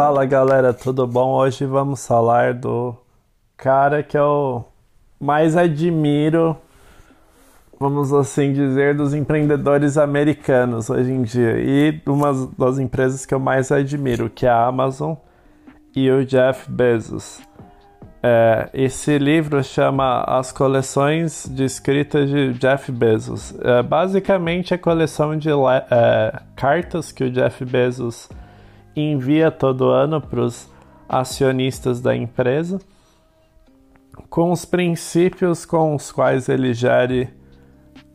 Fala galera, tudo bom? Hoje vamos falar do cara que eu mais admiro, vamos assim dizer, dos empreendedores americanos hoje em dia e uma das empresas que eu mais admiro, que é a Amazon e o Jeff Bezos. É, esse livro chama As Coleções de Escritas de Jeff Bezos. É, basicamente, a coleção de é, cartas que o Jeff Bezos envia todo ano para os acionistas da empresa, com os princípios com os quais ele gere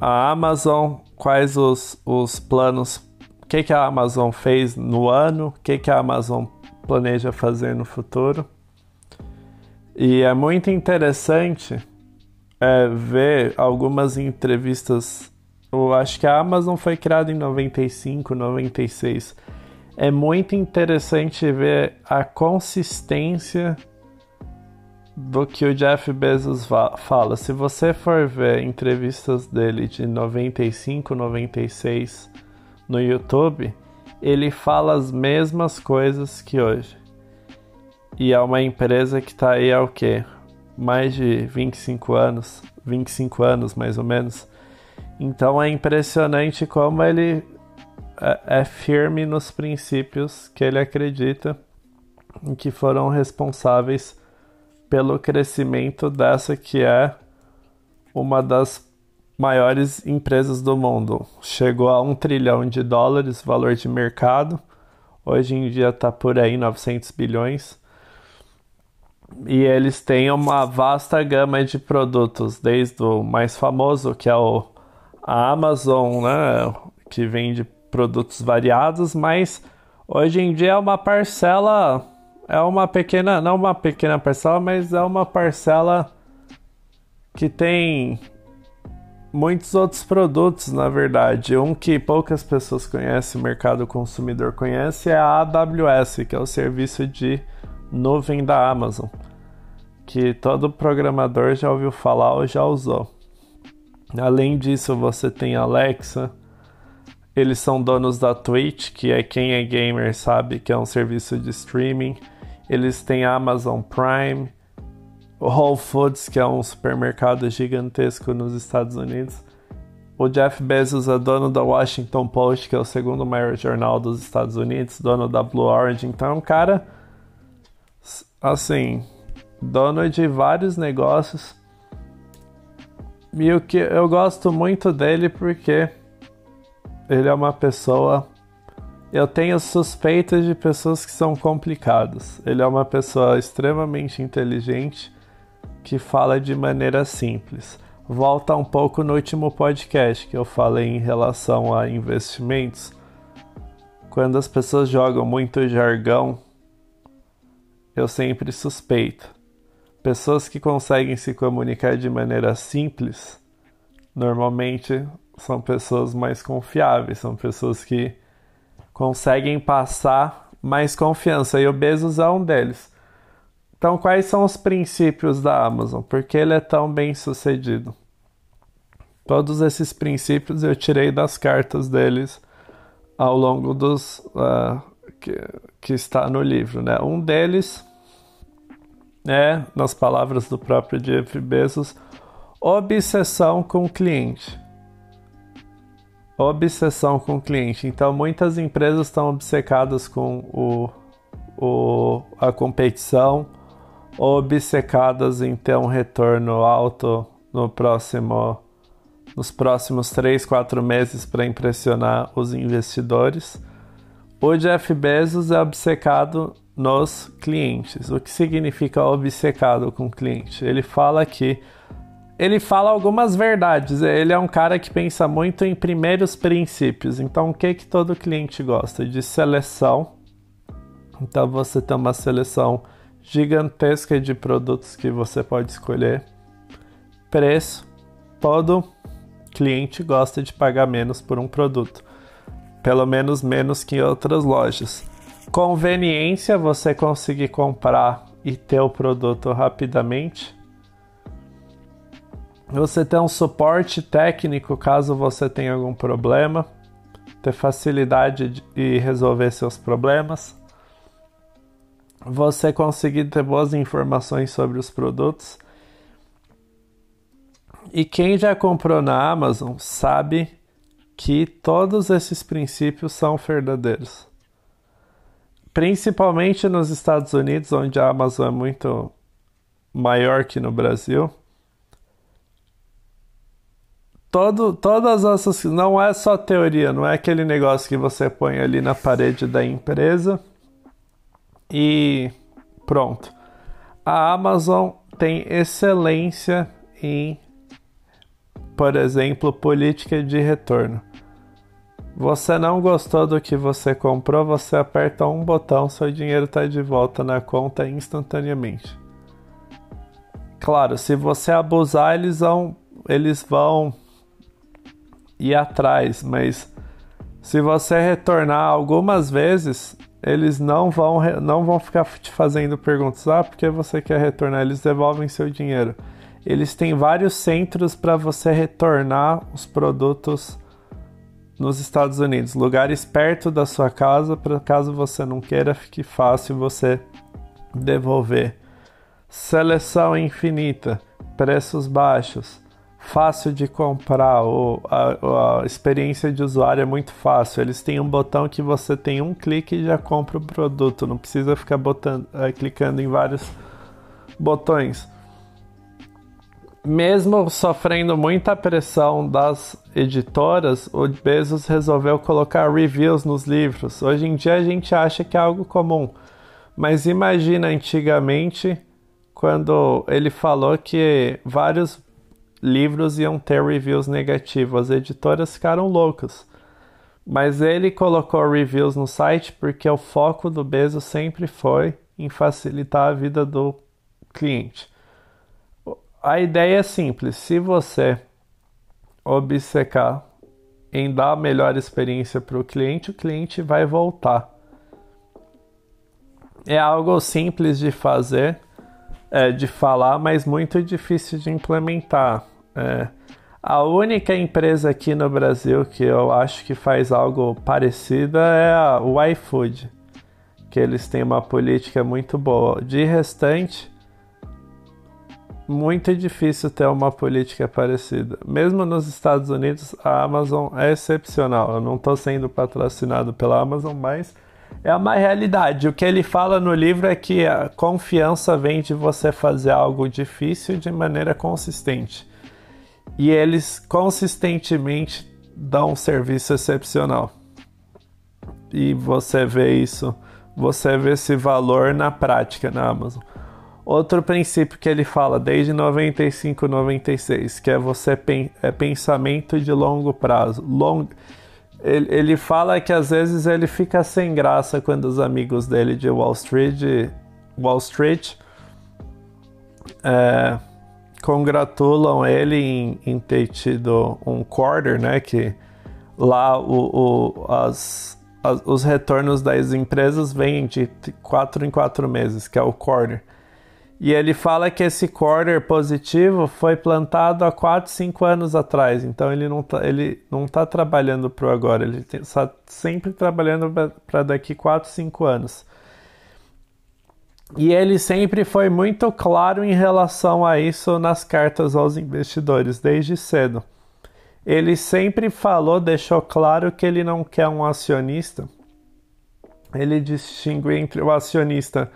a Amazon, quais os, os planos, o que, que a Amazon fez no ano, o que, que a Amazon planeja fazer no futuro. E é muito interessante é, ver algumas entrevistas. Eu acho que a Amazon foi criada em 95, 96 é muito interessante ver a consistência do que o Jeff Bezos fala. Se você for ver entrevistas dele de 95, 96 no YouTube, ele fala as mesmas coisas que hoje. E é uma empresa que está aí há o quê? Mais de 25 anos, 25 anos mais ou menos. Então é impressionante como ele é, é firme nos princípios que ele acredita e que foram responsáveis pelo crescimento dessa que é uma das maiores empresas do mundo. Chegou a um trilhão de dólares valor de mercado. Hoje em dia está por aí 900 bilhões. E eles têm uma vasta gama de produtos, desde o mais famoso, que é o a Amazon, né, que vende produtos variados, mas hoje em dia é uma parcela, é uma pequena, não uma pequena parcela, mas é uma parcela que tem muitos outros produtos, na verdade. Um que poucas pessoas conhecem, o mercado consumidor conhece, é a AWS, que é o serviço de nuvem da Amazon, que todo programador já ouviu falar ou já usou. Além disso, você tem Alexa, eles são donos da Twitch, que é quem é gamer sabe que é um serviço de streaming. Eles têm Amazon Prime, o Whole Foods, que é um supermercado gigantesco nos Estados Unidos. O Jeff Bezos é dono da Washington Post, que é o segundo maior jornal dos Estados Unidos, dono da Blue Orange. Então é um cara, assim, dono de vários negócios. E o que eu gosto muito dele porque ele é uma pessoa. Eu tenho suspeitas de pessoas que são complicadas. Ele é uma pessoa extremamente inteligente que fala de maneira simples. Volta um pouco no último podcast que eu falei em relação a investimentos. Quando as pessoas jogam muito jargão, eu sempre suspeito. Pessoas que conseguem se comunicar de maneira simples normalmente são pessoas mais confiáveis, são pessoas que conseguem passar mais confiança e o Bezos é um deles. Então, quais são os princípios da Amazon? Por que ele é tão bem sucedido? Todos esses princípios eu tirei das cartas deles ao longo dos uh, que, que está no livro, né? Um deles é, nas palavras do próprio Jeff Bezos, obsessão com o cliente obsessão com o cliente. Então, muitas empresas estão obcecadas com o, o, a competição, obcecadas em ter um retorno alto no próximo, nos próximos 3, 4 meses para impressionar os investidores. O Jeff Bezos é obcecado nos clientes. O que significa obcecado com o cliente? Ele fala que ele fala algumas verdades. Ele é um cara que pensa muito em primeiros princípios. Então, o que que todo cliente gosta? De seleção. Então, você tem uma seleção gigantesca de produtos que você pode escolher. Preço. Todo cliente gosta de pagar menos por um produto. Pelo menos menos que em outras lojas. Conveniência, você conseguir comprar e ter o produto rapidamente você ter um suporte técnico caso você tenha algum problema, ter facilidade de resolver seus problemas. você conseguir ter boas informações sobre os produtos. E quem já comprou na Amazon sabe que todos esses princípios são verdadeiros. Principalmente nos Estados Unidos, onde a Amazon é muito maior que no Brasil. Todo, todas essas. Não é só teoria, não é aquele negócio que você põe ali na parede da empresa e pronto. A Amazon tem excelência em, por exemplo, política de retorno. Você não gostou do que você comprou, você aperta um botão, seu dinheiro está de volta na conta instantaneamente. Claro, se você abusar, eles vão, eles vão ir atrás, mas se você retornar algumas vezes, eles não vão, não vão ficar te fazendo perguntas. Ah, por que você quer retornar? Eles devolvem seu dinheiro. Eles têm vários centros para você retornar os produtos nos Estados Unidos, lugares perto da sua casa, para caso você não queira, fique fácil você devolver. Seleção infinita, preços baixos, fácil de comprar, a, a, experiência de usuário é muito fácil. Eles têm um botão que você tem um clique e já compra o produto, não precisa ficar botando, é, clicando em vários botões. Mesmo sofrendo muita pressão das editoras, o Bezos resolveu colocar reviews nos livros. Hoje em dia a gente acha que é algo comum, mas imagina antigamente quando ele falou que vários livros iam ter reviews negativos. As editoras ficaram loucas. Mas ele colocou reviews no site porque o foco do Bezos sempre foi em facilitar a vida do cliente. A ideia é simples: se você obcecar em dar a melhor experiência para o cliente, o cliente vai voltar. É algo simples de fazer, é, de falar, mas muito difícil de implementar. É. A única empresa aqui no Brasil que eu acho que faz algo parecido é o iFood, que eles têm uma política muito boa. De restante, muito difícil ter uma política parecida. Mesmo nos Estados Unidos, a Amazon é excepcional. Eu não estou sendo patrocinado pela Amazon, mas é uma realidade. O que ele fala no livro é que a confiança vem de você fazer algo difícil de maneira consistente e eles consistentemente dão um serviço excepcional. E você vê isso, você vê esse valor na prática na Amazon. Outro princípio que ele fala desde 95, 96, que é você é pensamento de longo prazo. Long, ele, ele fala que às vezes ele fica sem graça quando os amigos dele de Wall Street, Wall Street é, congratulam ele em, em, ter tido um quarter, né? Que lá o, o as, as, os retornos das empresas vêm de quatro em quatro meses, que é o quarter. E ele fala que esse quarter positivo foi plantado há 4, 5 anos atrás. Então ele não está ele não tá trabalhando para o agora, ele está sempre trabalhando para daqui 4, 5 anos. E ele sempre foi muito claro em relação a isso nas cartas aos investidores, desde cedo. Ele sempre falou, deixou claro que ele não quer um acionista. Ele distingue entre o acionista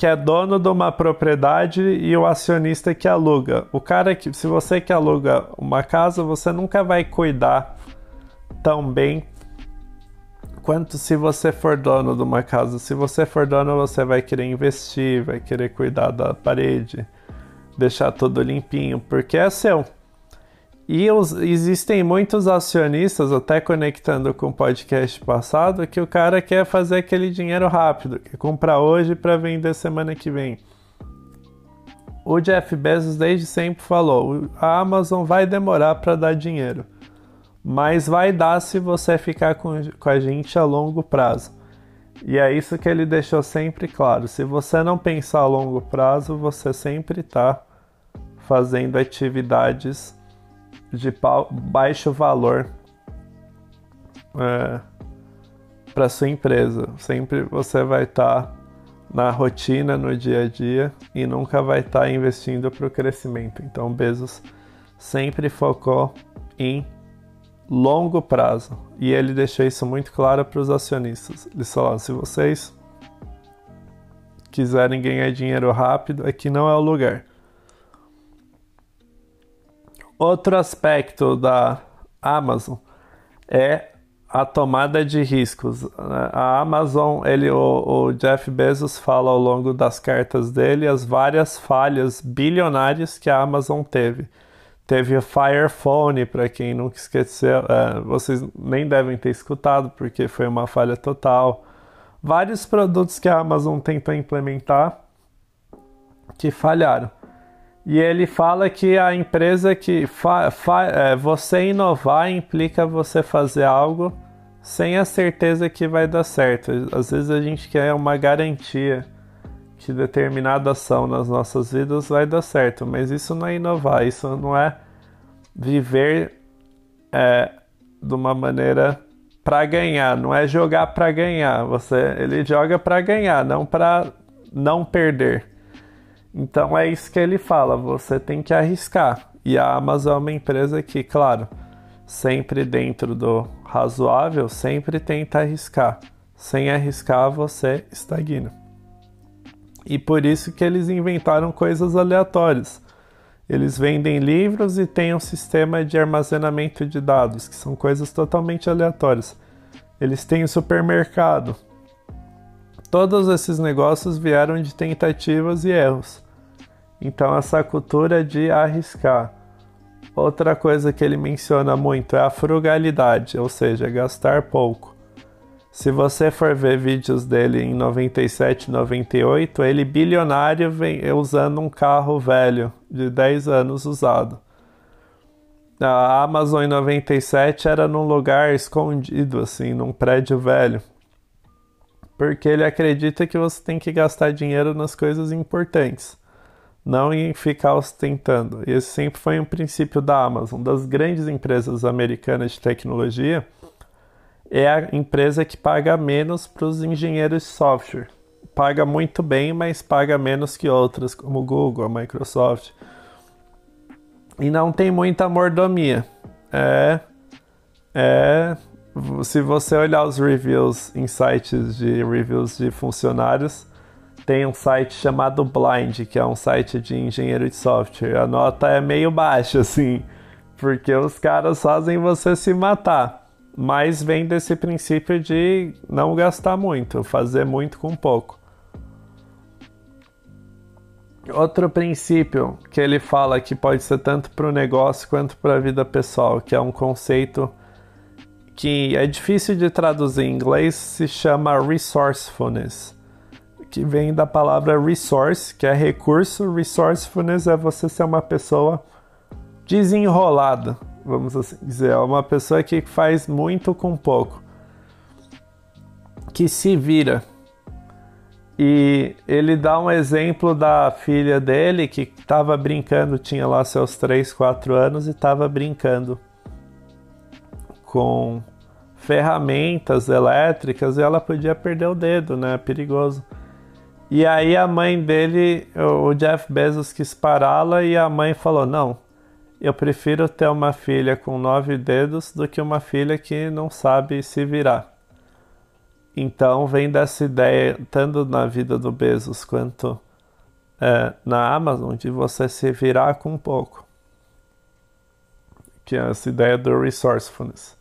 que é dono de uma propriedade e o acionista que aluga. O cara que, se você que aluga uma casa, você nunca vai cuidar tão bem quanto se você for dono de uma casa. Se você for dono, você vai querer investir, vai querer cuidar da parede, deixar tudo limpinho, porque é seu. E os, existem muitos acionistas, até conectando com o podcast passado, que o cara quer fazer aquele dinheiro rápido, quer comprar hoje para vender semana que vem. O Jeff Bezos desde sempre falou: a Amazon vai demorar para dar dinheiro mas vai dar se você ficar com, com a gente a longo prazo. E é isso que ele deixou sempre claro. Se você não pensar a longo prazo, você sempre está fazendo atividades de baixo valor é, para sua empresa. Sempre você vai estar tá na rotina, no dia a dia e nunca vai estar tá investindo para o crescimento. Então, Bezos sempre focou em longo prazo e ele deixou isso muito claro para os acionistas. Ele falou: se vocês quiserem ganhar dinheiro rápido, aqui não é o lugar. Outro aspecto da Amazon é a tomada de riscos. A Amazon, ele, o, o, Jeff Bezos fala ao longo das cartas dele as várias falhas bilionárias que a Amazon teve. Teve o Fire Phone, para quem nunca esqueceu, é, vocês nem devem ter escutado porque foi uma falha total. Vários produtos que a Amazon tentou implementar que falharam. E ele fala que a empresa que é, você inovar implica você fazer algo sem a certeza que vai dar certo. Às vezes a gente quer uma garantia que determinada ação nas nossas vidas vai dar certo, mas isso não é inovar, isso não é viver é, de uma maneira para ganhar, não é jogar para ganhar. Você, ele joga para ganhar, não para não perder. Então é isso que ele fala, você tem que arriscar. E a Amazon é uma empresa que, claro, sempre dentro do razoável, sempre tenta arriscar. Sem arriscar, você estagna. E por isso que eles inventaram coisas aleatórias. Eles vendem livros e têm um sistema de armazenamento de dados, que são coisas totalmente aleatórias. Eles têm um supermercado, Todos esses negócios vieram de tentativas e erros. Então, essa cultura de arriscar. Outra coisa que ele menciona muito é a frugalidade, ou seja, gastar pouco. Se você for ver vídeos dele em 97, 98, ele bilionário vem usando um carro velho de 10 anos usado. A Amazon em 97 era num lugar escondido, assim, num prédio velho porque ele acredita que você tem que gastar dinheiro nas coisas importantes, não em ficar ostentando. Esse sempre foi um princípio da Amazon, das grandes empresas americanas de tecnologia. É a empresa que paga menos para os engenheiros de software. Paga muito bem, mas paga menos que outras, como Google, a Microsoft. E não tem muita mordomia. É, é se você olhar os reviews em sites de reviews de funcionários, tem um site chamado Blind, que é um site de engenheiro de software. A nota é meio baixa, assim, porque os caras fazem você se matar. Mas vem desse princípio de não gastar muito, fazer muito com pouco. Outro princípio que ele fala que pode ser tanto para o negócio quanto para a vida pessoal, que é um conceito que é difícil de traduzir em inglês, se chama resourcefulness, que vem da palavra resource, que é recurso. Resourcefulness é você ser uma pessoa desenrolada, vamos assim dizer, é uma pessoa que faz muito com pouco, que se vira. E ele dá um exemplo da filha dele que estava brincando, tinha lá seus 3, 4 anos e estava brincando com ferramentas elétricas e ela podia perder o dedo, né? Perigoso. E aí a mãe dele, o Jeff Bezos, quis pará-la e a mãe falou: Não, eu prefiro ter uma filha com nove dedos do que uma filha que não sabe se virar. Então vem dessa ideia, tanto na vida do Bezos quanto é, na Amazon, de você se virar com pouco. Que é essa ideia do resourcefulness.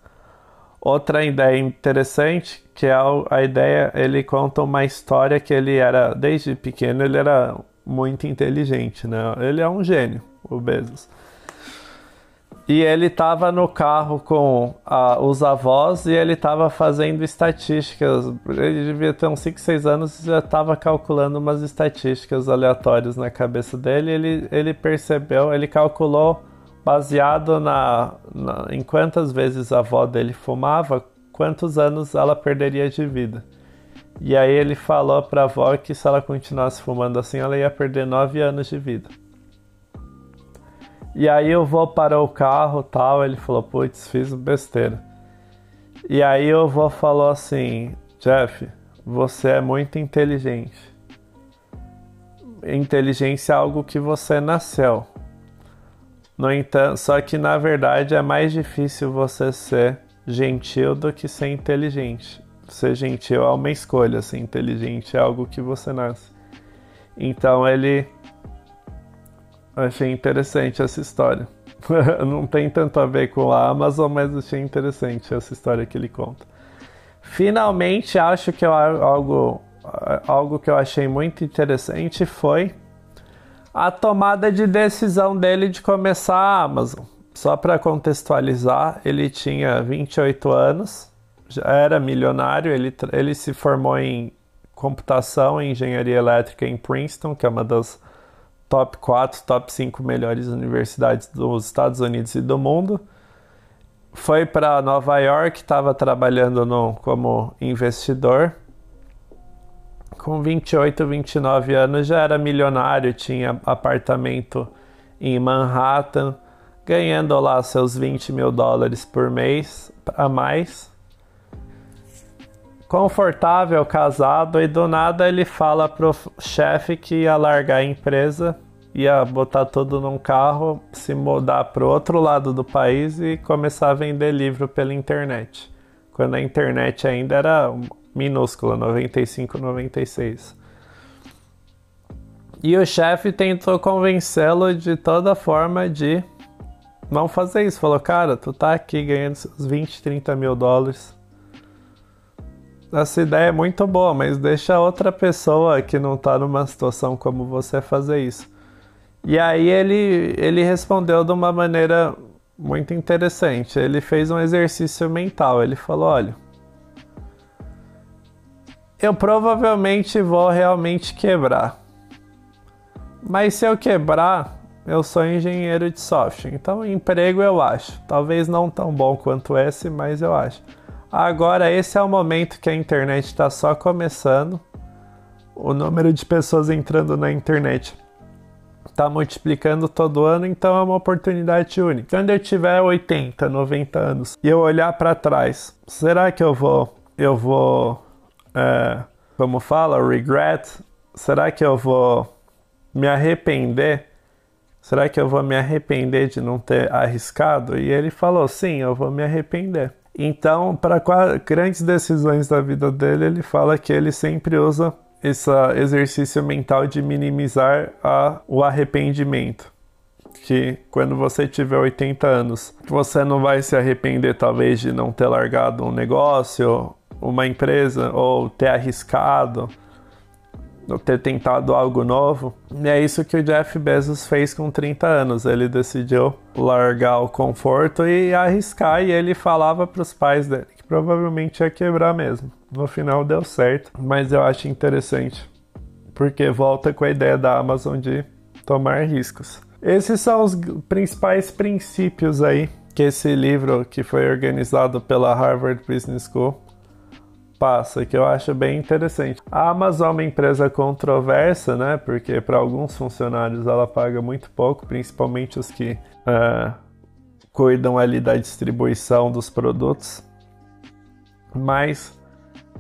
Outra ideia interessante, que é a ideia, ele conta uma história que ele era, desde pequeno, ele era muito inteligente, né? Ele é um gênio, o Bezos. E ele estava no carro com a, os avós e ele estava fazendo estatísticas. Ele devia ter uns 5, 6 anos e já estava calculando umas estatísticas aleatórias na cabeça dele. Ele, ele percebeu, ele calculou baseado na, na, em quantas vezes a avó dele fumava, quantos anos ela perderia de vida. E aí ele falou para a avó que se ela continuasse fumando assim, ela ia perder nove anos de vida. E aí o avô parou o carro tal, ele falou, putz, fiz besteira. E aí o avô falou assim, Jeff, você é muito inteligente. inteligência é algo que você nasceu. No entanto, só que na verdade é mais difícil você ser gentil do que ser inteligente. Ser gentil é uma escolha, ser inteligente é algo que você nasce. Então ele. Achei interessante essa história. Não tem tanto a ver com a Amazon, mas achei interessante essa história que ele conta. Finalmente, acho que eu, algo, algo que eu achei muito interessante foi a tomada de decisão dele de começar a Amazon. Só para contextualizar, ele tinha 28 anos, já era milionário, ele, ele se formou em computação e engenharia elétrica em Princeton, que é uma das top 4, top 5 melhores universidades dos Estados Unidos e do mundo. Foi para Nova York, estava trabalhando no, como investidor com 28, 29 anos já era milionário, tinha apartamento em Manhattan, ganhando lá seus 20 mil dólares por mês a mais. Confortável, casado, e do nada ele fala pro chefe que ia largar a empresa, ia botar tudo num carro, se mudar para o outro lado do país e começar a vender livro pela internet. Quando a internet ainda era minúscula, 95, 96. E o chefe tentou convencê-lo de toda forma de não fazer isso. Falou, cara, tu tá aqui ganhando seus 20, 30 mil dólares. Essa ideia é muito boa, mas deixa outra pessoa que não tá numa situação como você fazer isso. E aí ele, ele respondeu de uma maneira muito interessante. Ele fez um exercício mental. Ele falou: olha eu provavelmente vou realmente quebrar. Mas se eu quebrar, eu sou engenheiro de software, então emprego eu acho. Talvez não tão bom quanto esse, mas eu acho. Agora, esse é o momento que a internet está só começando. O número de pessoas entrando na internet está multiplicando todo ano, então é uma oportunidade única. Quando eu tiver 80, 90 anos e eu olhar para trás, será que eu vou eu vou é, como fala, regret, será que eu vou me arrepender? Será que eu vou me arrepender de não ter arriscado? E ele falou: sim, eu vou me arrepender. Então, para grandes decisões da vida dele, ele fala que ele sempre usa esse exercício mental de minimizar a, o arrependimento. Que quando você tiver 80 anos, você não vai se arrepender, talvez, de não ter largado um negócio uma empresa ou ter arriscado ter tentado algo novo. E é isso que o Jeff Bezos fez com 30 anos. Ele decidiu largar o conforto e arriscar. E ele falava para os pais dele que provavelmente ia quebrar mesmo. No final deu certo, mas eu acho interessante porque volta com a ideia da Amazon de tomar riscos. Esses são os principais princípios aí que esse livro que foi organizado pela Harvard Business School passa, que eu acho bem interessante. A Amazon é uma empresa controversa, né? Porque para alguns funcionários ela paga muito pouco, principalmente os que uh, cuidam ali da distribuição dos produtos. Mas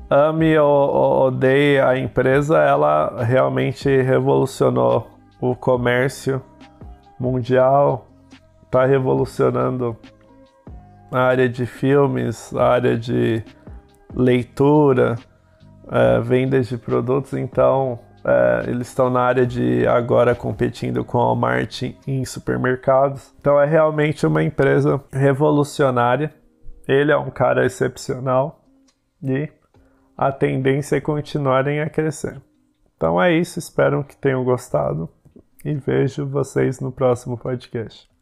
ame ou odeie a empresa, ela realmente revolucionou o comércio mundial, está revolucionando a área de filmes, a área de leitura, é, vendas de produtos, então é, eles estão na área de agora competindo com a Walmart em supermercados. Então é realmente uma empresa revolucionária. Ele é um cara excepcional e a tendência é continuarem a crescer. Então é isso, espero que tenham gostado e vejo vocês no próximo podcast.